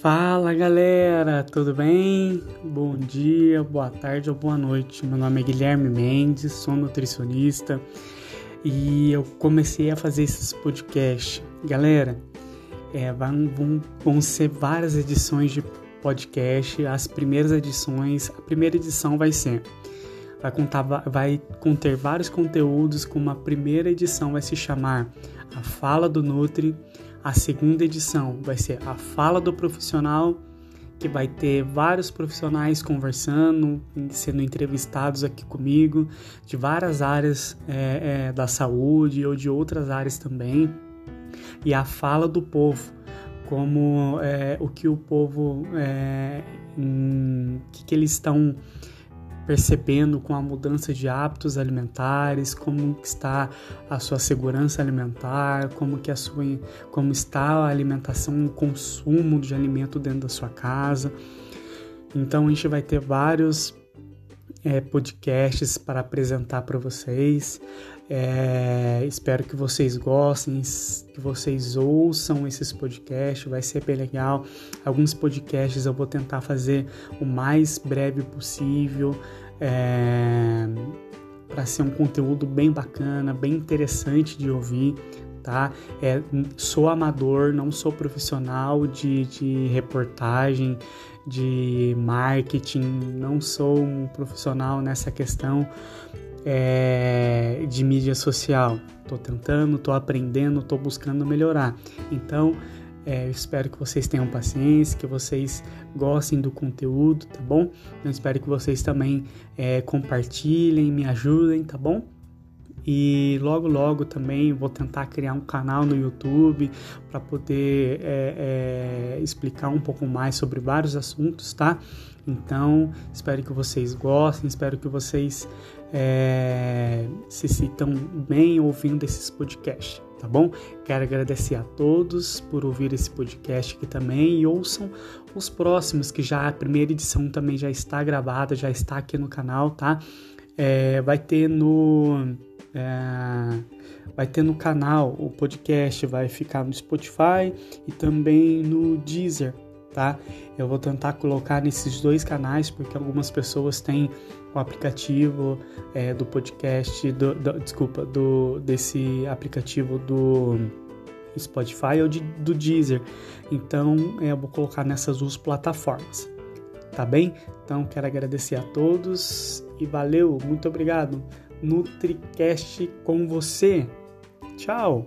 Fala galera, tudo bem? Bom dia, boa tarde ou boa noite. Meu nome é Guilherme Mendes, sou nutricionista e eu comecei a fazer esses podcasts. Galera, é, vão, vão, vão ser várias edições de podcast. As primeiras edições, a primeira edição vai ser vai contar vai conter vários conteúdos, como a primeira edição vai se chamar A Fala do Nutri a segunda edição vai ser a fala do profissional, que vai ter vários profissionais conversando, sendo entrevistados aqui comigo, de várias áreas é, é, da saúde ou de outras áreas também. E a fala do povo, como é, o que o povo, é, hum, que, que eles estão percebendo com a mudança de hábitos alimentares, como está a sua segurança alimentar, como que a sua como está a alimentação, o consumo de alimento dentro da sua casa. Então a gente vai ter vários é, podcasts para apresentar para vocês. É, espero que vocês gostem, que vocês ouçam esses podcasts, vai ser bem legal. Alguns podcasts eu vou tentar fazer o mais breve possível, é, para ser um conteúdo bem bacana, bem interessante de ouvir, tá? É, sou amador, não sou profissional de, de reportagem, de marketing, não sou um profissional nessa questão é, de mídia social. Tô tentando, tô aprendendo, tô buscando melhorar. Então, é, eu espero que vocês tenham paciência, que vocês gostem do conteúdo, tá bom? Eu espero que vocês também é, compartilhem, me ajudem, tá bom? E logo, logo também vou tentar criar um canal no YouTube para poder é, é, explicar um pouco mais sobre vários assuntos, tá? Então, espero que vocês gostem, espero que vocês é, se sintam bem ouvindo esses podcasts, tá bom? Quero agradecer a todos por ouvir esse podcast aqui também e ouçam os próximos, que já a primeira edição também já está gravada, já está aqui no canal, tá? É, vai ter no. É, vai ter no canal o podcast, vai ficar no Spotify e também no Deezer, tá? Eu vou tentar colocar nesses dois canais porque algumas pessoas têm o aplicativo é, do podcast, do, do, desculpa, do desse aplicativo do Spotify ou de, do Deezer. Então é, eu vou colocar nessas duas plataformas, tá bem? Então quero agradecer a todos e valeu, muito obrigado. NutriCast com você. Tchau!